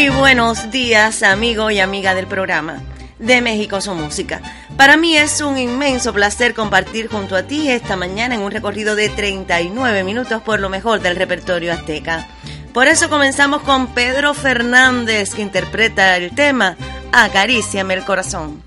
Muy buenos días, amigo y amiga del programa de México su música. Para mí es un inmenso placer compartir junto a ti esta mañana en un recorrido de 39 minutos por lo mejor del repertorio azteca. Por eso comenzamos con Pedro Fernández que interpreta el tema Acaríciame el corazón.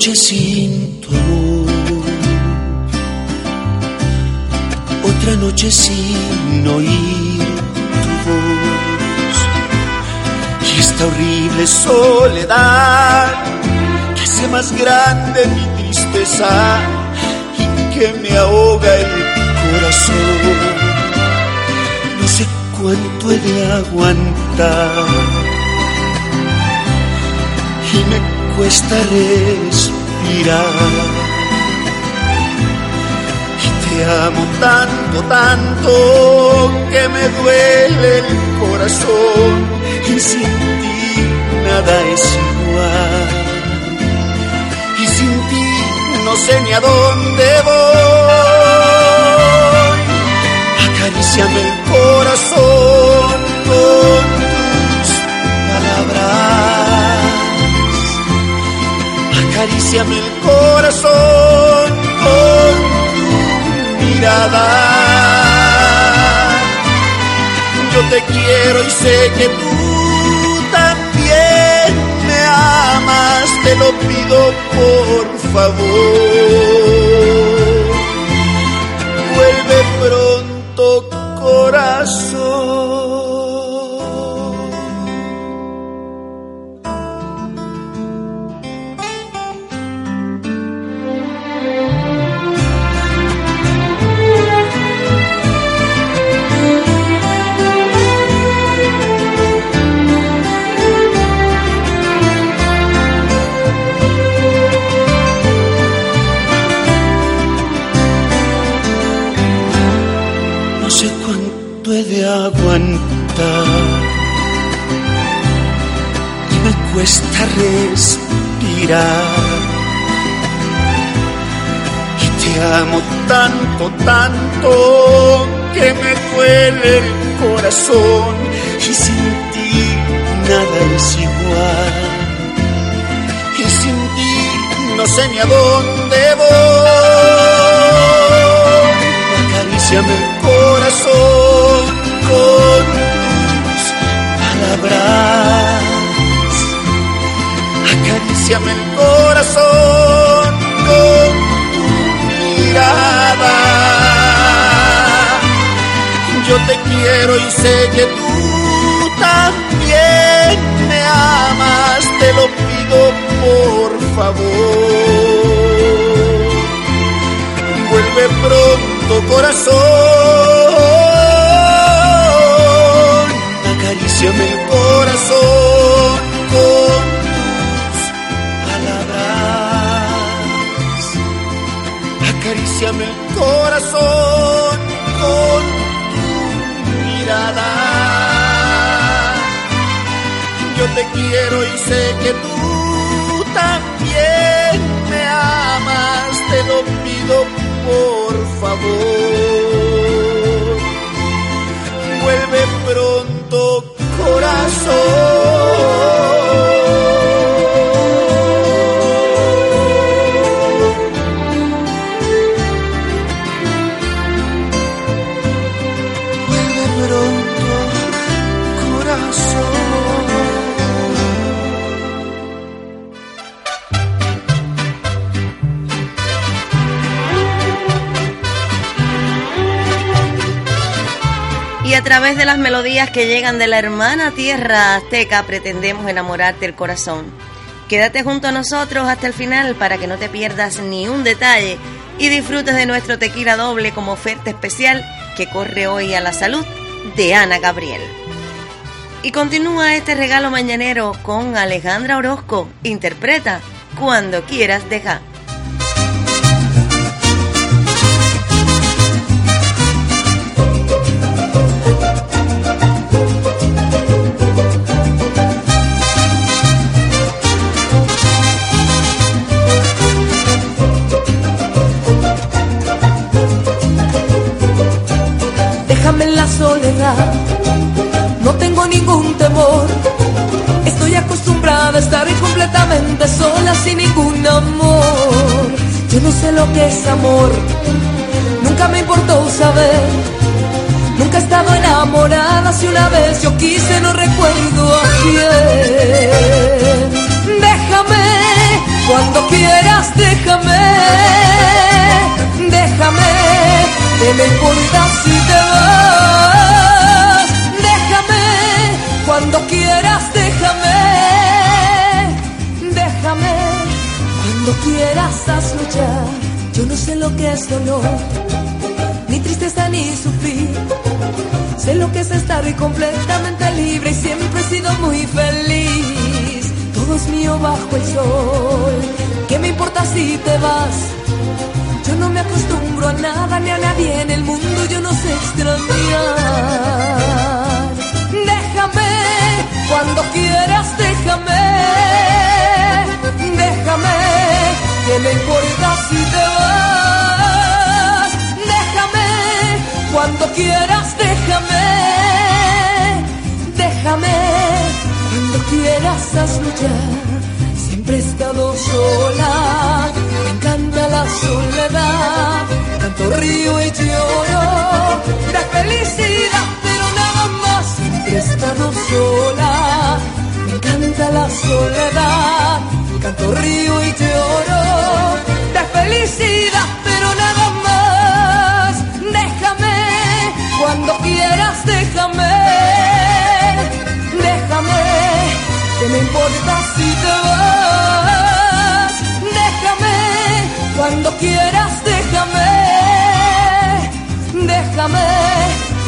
Noche sin tu amor, otra noche sin oír tu voz, y esta horrible soledad que hace más grande mi tristeza y que me ahoga el corazón. No sé cuánto he de aguantar cuesta respirar. Y te amo tanto, tanto que me duele el corazón y sin ti nada es igual. Y sin ti no sé ni a dónde voy. Acaríciame el corazón acaríciame el corazón con tu mirada. Yo te quiero y sé que tú también me amas, te lo pido por favor. A dónde voy. Acaríciame el corazón con tus palabras. Acaríciame el corazón con tu mirada. Yo te quiero y sé que tú te lo pido por favor. Vuelve pronto corazón acaríciame el corazón con tus palabras. Acaríciame el corazón con te quiero y sé que tú también me amas, te lo pido por favor. Vuelve pronto a través de las melodías que llegan de la hermana tierra azteca pretendemos enamorarte el corazón. Quédate junto a nosotros hasta el final para que no te pierdas ni un detalle y disfrutes de nuestro tequila doble como oferta especial que corre hoy a la salud de Ana Gabriel. Y continúa este regalo mañanero con Alejandra Orozco. Interpreta Cuando quieras dejar. Sé lo que es amor, nunca me importó saber. Nunca he estado enamorada, si una vez yo quise, no recuerdo a quién. Hazlo ya. Yo no sé lo que es dolor, ni tristeza ni sufrir. Sé lo que es estar completamente libre y siempre he sido muy feliz. Todo es mío bajo el sol. ¿Qué me importa si te vas? Yo no me acostumbro a nada ni a nadie en el mundo, yo no sé extrañar cuando quieras déjame, déjame, me importa si te vas, déjame, cuando quieras déjame, déjame, cuando quieras hazlo siempre he estado sola, me encanta la soledad, tanto río y lloro de felicidad he estado sola, me encanta la soledad, canto, río y lloro déjame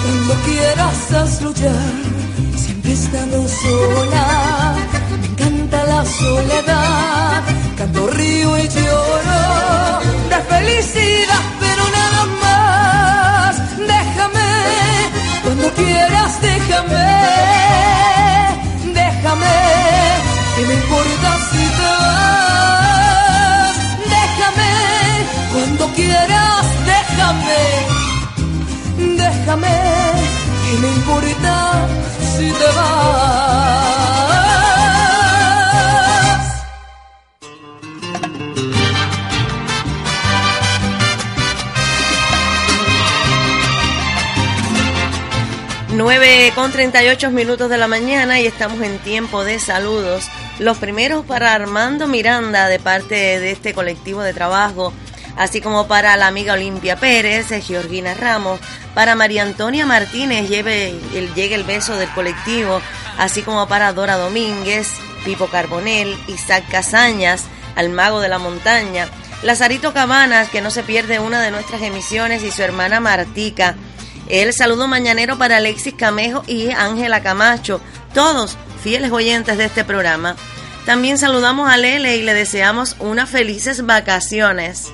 cuando quieras hazlo ya, siempre he estado sola. Me encanta la soledad, canto, río y lloro de felicidad, pero nada más. Déjame, cuando quieras, déjame, déjame, que me importa si te vas. Déjame, cuando quieras, déjame déjame, que me si te vas. Nueve con 38 minutos de la mañana y estamos en tiempo de saludos. Los primeros para Armando Miranda de parte de este colectivo de trabajo así como para la amiga Olimpia Pérez, Georgina Ramos, para María Antonia Martínez, lleve el, llegue el beso del colectivo, así como para Dora Domínguez, Pipo Carbonel, Isaac Casañas, al mago de la montaña, Lazarito Cabanas, que no se pierde una de nuestras emisiones, y su hermana Martica. El saludo mañanero para Alexis Camejo y Ángela Camacho, todos fieles oyentes de este programa. También saludamos a Lele y le deseamos unas felices vacaciones.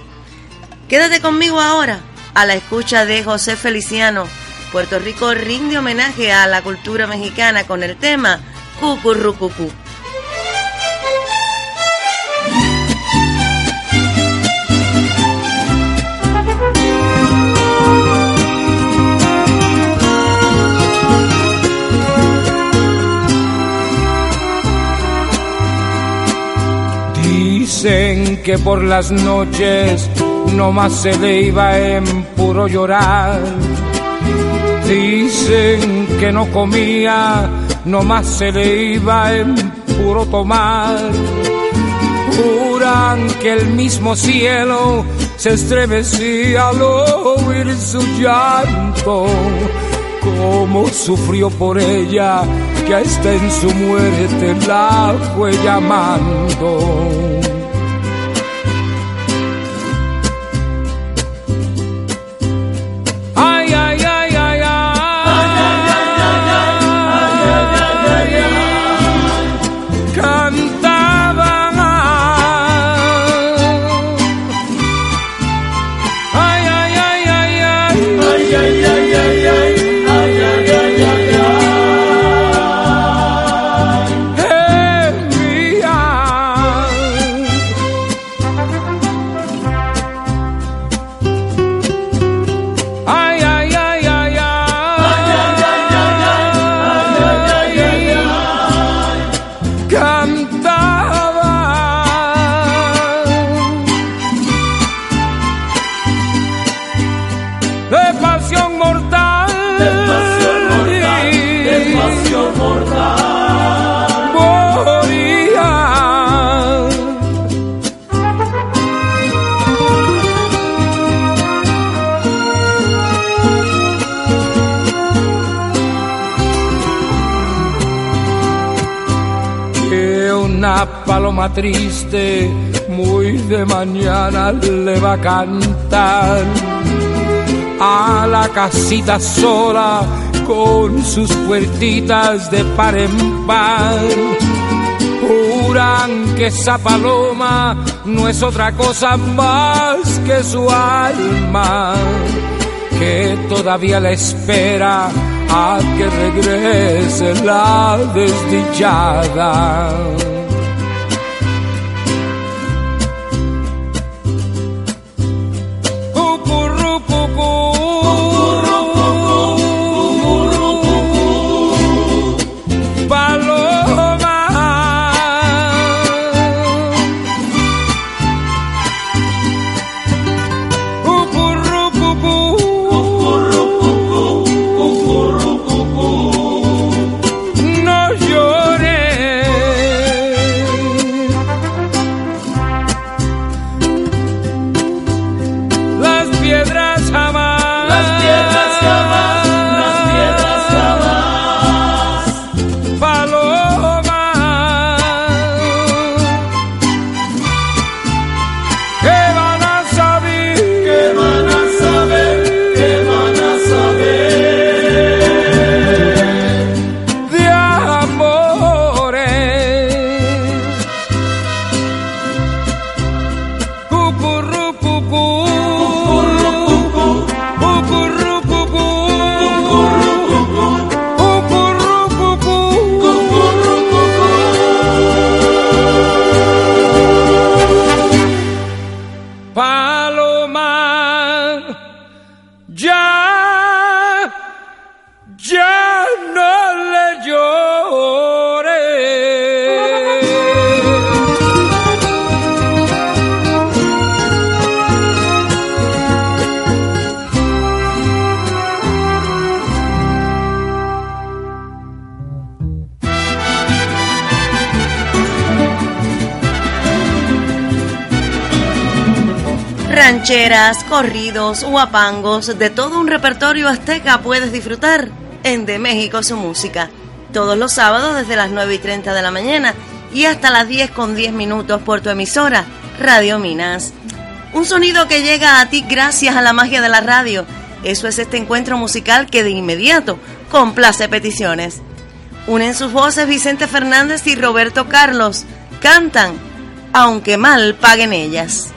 Quédate conmigo ahora a la escucha de José Feliciano. Puerto Rico rinde homenaje a la cultura mexicana con el tema Cucurrucucú. Dicen que por las noches no más se le iba en puro llorar. Dicen que no comía, no más se le iba en puro tomar. Juran que el mismo cielo se estremecía al oír su llanto. cómo sufrió por ella, que hasta en su muerte la fue llamando. Triste, muy de mañana le va a cantar a la casita sola con sus puertitas de par en par. Juran que esa paloma no es otra cosa más que su alma, que todavía la espera a que regrese la desdichada. Rancheras, corridos, huapangos, de todo un repertorio azteca puedes disfrutar en De México su música. Todos los sábados desde las 9 y 30 de la mañana y hasta las 10 con 10 minutos por tu emisora, Radio Minas. Un sonido que llega a ti gracias a la magia de la radio. Eso es este encuentro musical que de inmediato complace peticiones. Unen sus voces Vicente Fernández y Roberto Carlos. Cantan, aunque mal paguen ellas.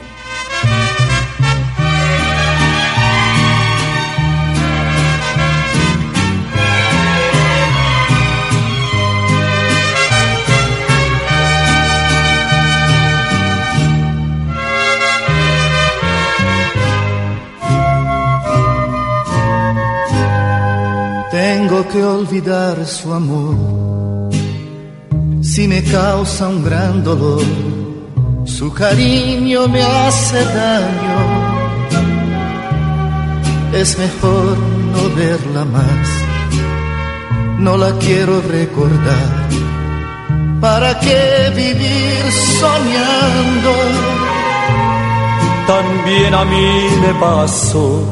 Que olvidar su amor. Si me causa un gran dolor, su cariño me hace daño. Es mejor no verla más, no la quiero recordar. ¿Para qué vivir soñando? También a mí me pasó,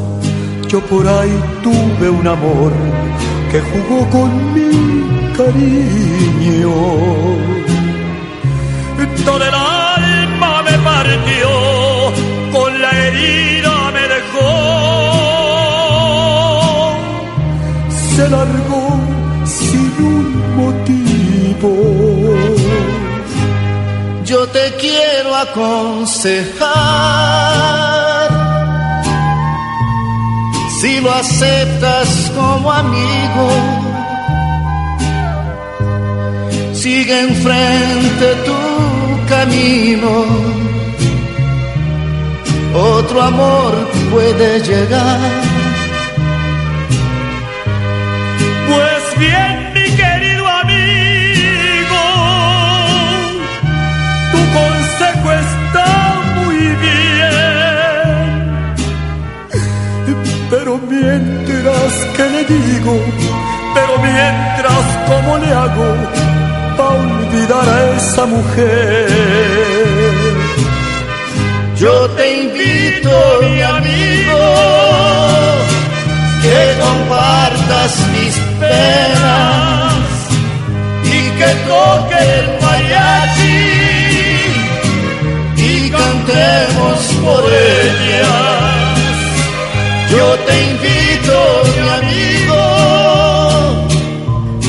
yo por ahí tuve un amor que jugó con mi cariño. Todo el alma me partió, con la herida me dejó. Se largó sin un motivo. Yo te quiero aconsejar. Si lo aceptas como amigo, sigue enfrente tu camino. Otro amor puede llegar. Pues bien, mientras que le digo, pero mientras cómo le hago para olvidar a esa mujer. Yo te invito, mi amigo, que compartas mis penas y que toque el mariachi y cantemos por ellas. Yo te invito, mi amigo,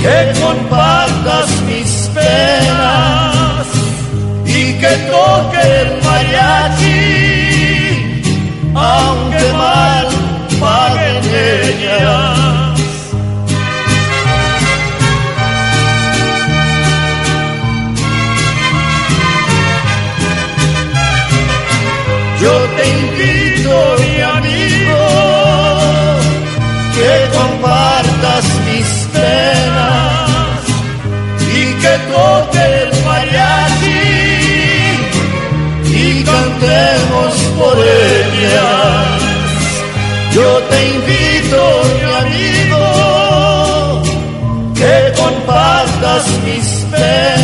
que compartas mis penas y que toque el mariachi, aunque mal paguen ellas. Que toque el mariachi y cantemos por ellas. Yo te invito, mi amigo, que compartas mis penas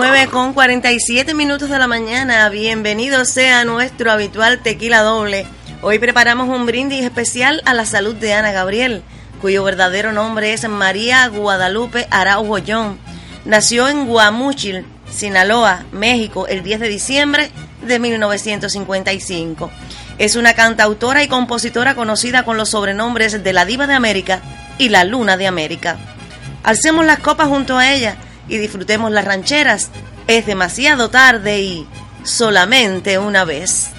9 con 47 minutos de la mañana. Bienvenido sea nuestro habitual tequila doble. Hoy preparamos un brindis especial a la salud de Ana Gabriel, cuyo verdadero nombre es María Guadalupe Araujo John. Nació en Guamúchil, Sinaloa, México, el 10 de diciembre de 1955. Es una cantautora y compositora conocida con los sobrenombres de la Diva de América y la Luna de América. Alcemos las copas junto a ella y disfrutemos las rancheras. Es demasiado tarde y solamente una vez.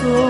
corazón.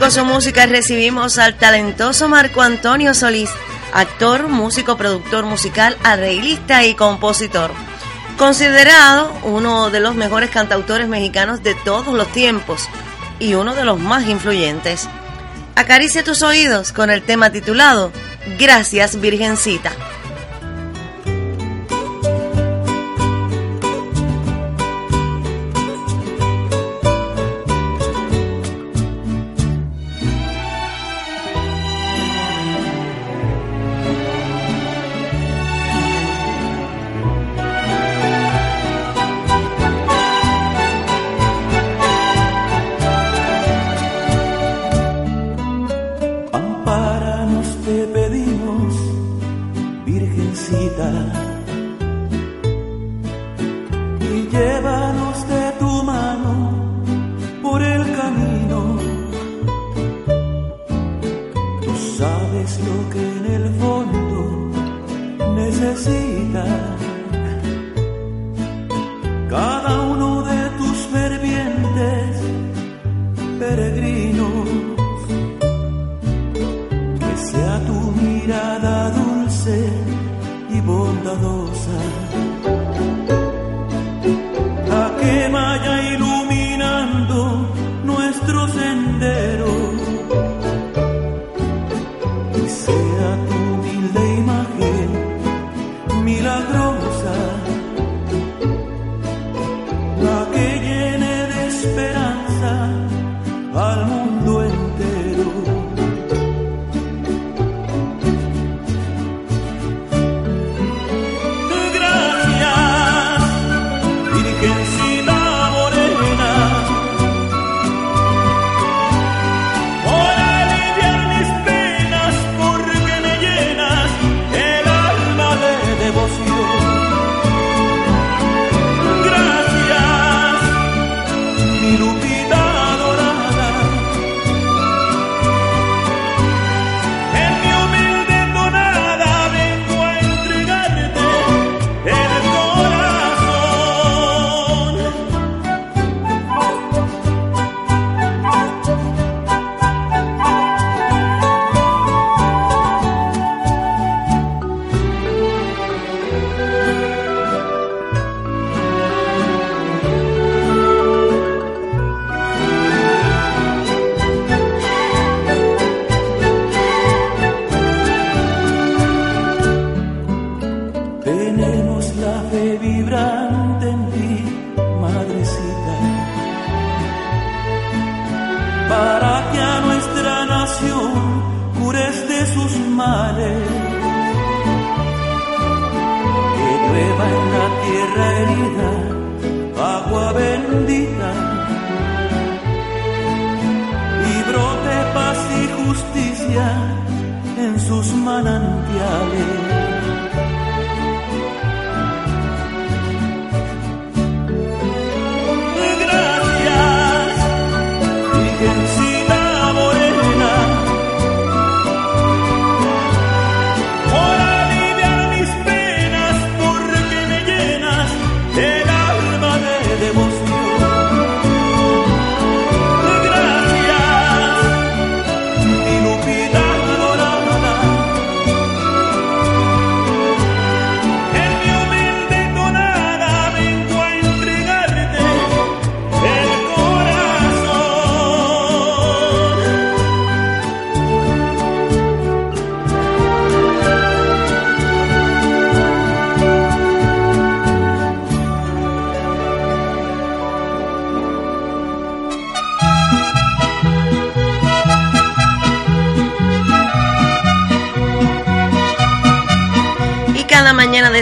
con su música recibimos al talentoso Marco Antonio Solís, actor, músico, productor musical, arreglista y compositor. Considerado uno de los mejores cantautores mexicanos de todos los tiempos y uno de los más influyentes. Acaricia tus oídos con el tema titulado Gracias Virgencita. Sabes lo que en el fondo necesita. Cada uno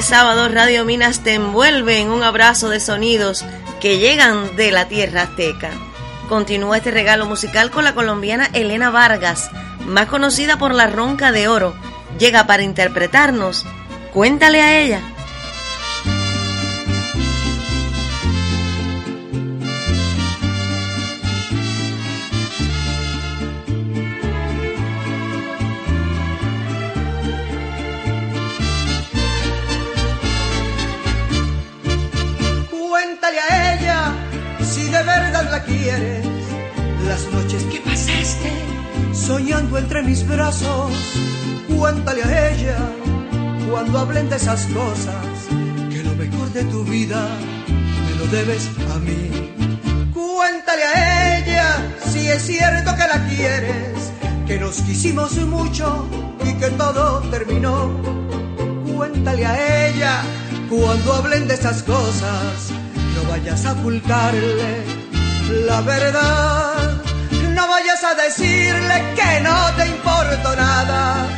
sábado Radio Minas te envuelve en un abrazo de sonidos que llegan de la tierra azteca. Continúa este regalo musical con la colombiana Elena Vargas, más conocida por La Ronca de Oro. Llega para interpretarnos. Cuéntale a ella. Soñando entre mis brazos. Cuéntale a ella cuando hablen de esas cosas. Que lo mejor de tu vida me lo debes a mí. Cuéntale a ella si es cierto que la quieres. Que nos quisimos mucho y que todo terminó cuéntale a ella cuando hablen de esas cosas. No vayas a ocultarle la verdad. No vayas a decirle que no te importo nada.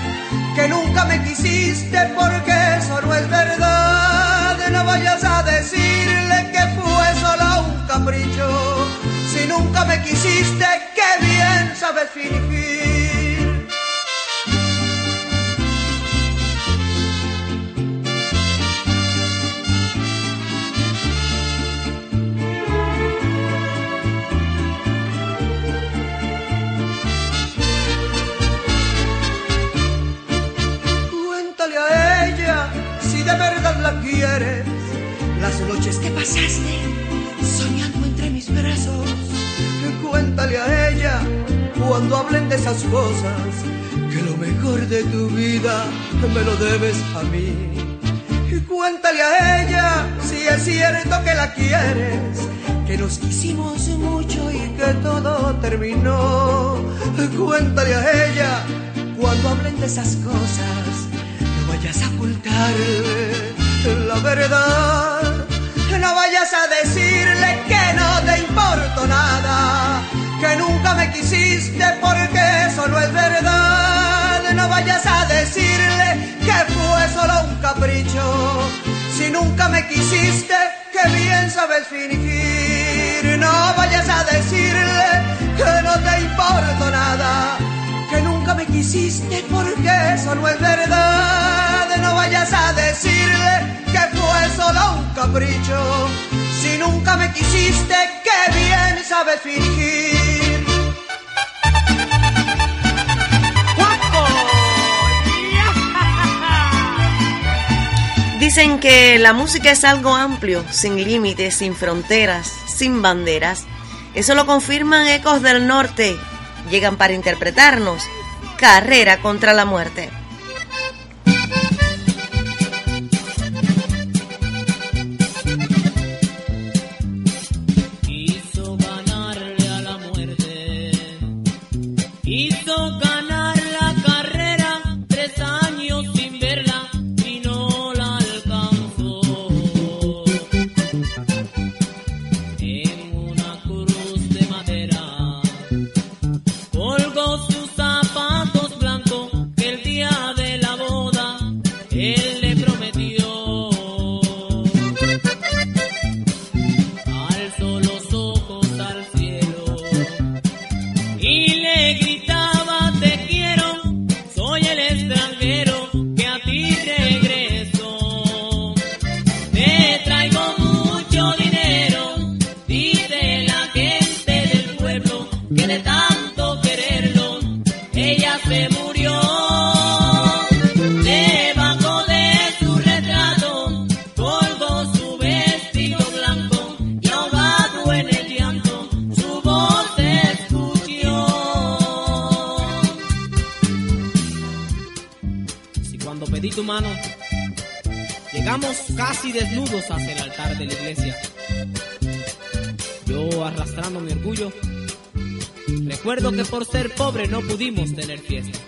Que nunca me quisiste porque eso no es verdad. No vayas a decirle que fue solo un capricho. Si nunca me quisiste, qué bien sabes fingir. Noches que pasaste soñando entre mis brazos. Cuéntale a ella cuando hablen de esas cosas que lo mejor de tu vida me lo debes a mí. Y cuéntale a ella si es cierto que la quieres, que nos quisimos mucho y que todo terminó. Cuéntale a ella cuando hablen de esas cosas, no vayas a ocultarle la verdad. No vayas a decirle que no te importo nada, que nunca me quisiste porque eso no es verdad. No vayas a decirle que fue solo un capricho, si nunca me quisiste, que bien sabes fingir. No vayas a decirle que no te importo nada, nunca me quisiste porque eso no es verdad. No vayas a decirle que fue solo un capricho, si nunca me quisiste, que bien sabes fingir. Dicen que la música es algo amplio, sin límites, sin fronteras, sin banderas. Eso lo confirman Ecos del Norte. Llegan para interpretarnos Carrera contra la Muerte. No pudimos tener fiesta.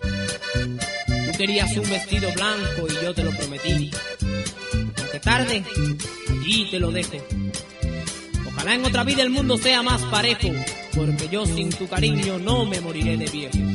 Tú querías un vestido blanco y yo te lo prometí. Aunque tarde, allí te lo dejo. Ojalá en otra vida el mundo sea más parejo, porque yo sin tu cariño no me moriré de viejo.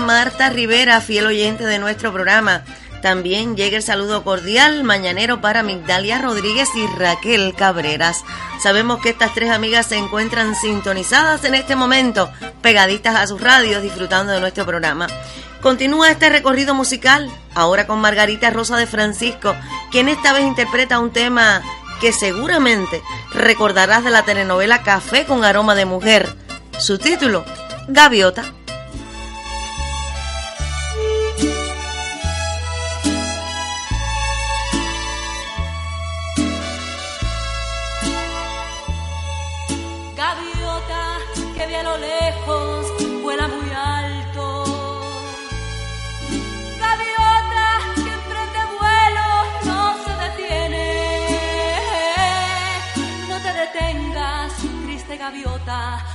Marta Rivera, fiel oyente de nuestro programa. También llega el saludo cordial mañanero para Migdalia Rodríguez y Raquel Cabreras. Sabemos que estas tres amigas se encuentran sintonizadas en este momento, pegaditas a sus radios, disfrutando de nuestro programa. Continúa este recorrido musical, ahora con Margarita Rosa de Francisco, quien esta vez interpreta un tema que seguramente recordarás de la telenovela Café con aroma de mujer. Su título, Gaviota.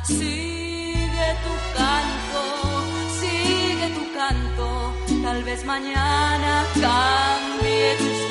Sigue tu canto, sigue tu canto. Tal vez mañana cambie tu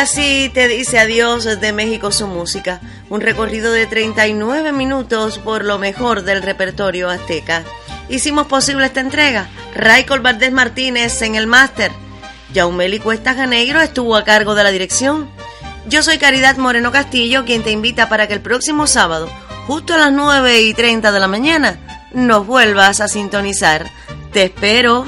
así te dice adiós de México su música, un recorrido de 39 minutos por lo mejor del repertorio azteca. Hicimos posible esta entrega, Raicol Valdés Martínez en el máster, Jaumeli Cuesta Janeiro estuvo a cargo de la dirección. Yo soy Caridad Moreno Castillo, quien te invita para que el próximo sábado, justo a las 9 y 30 de la mañana, nos vuelvas a sintonizar. Te espero.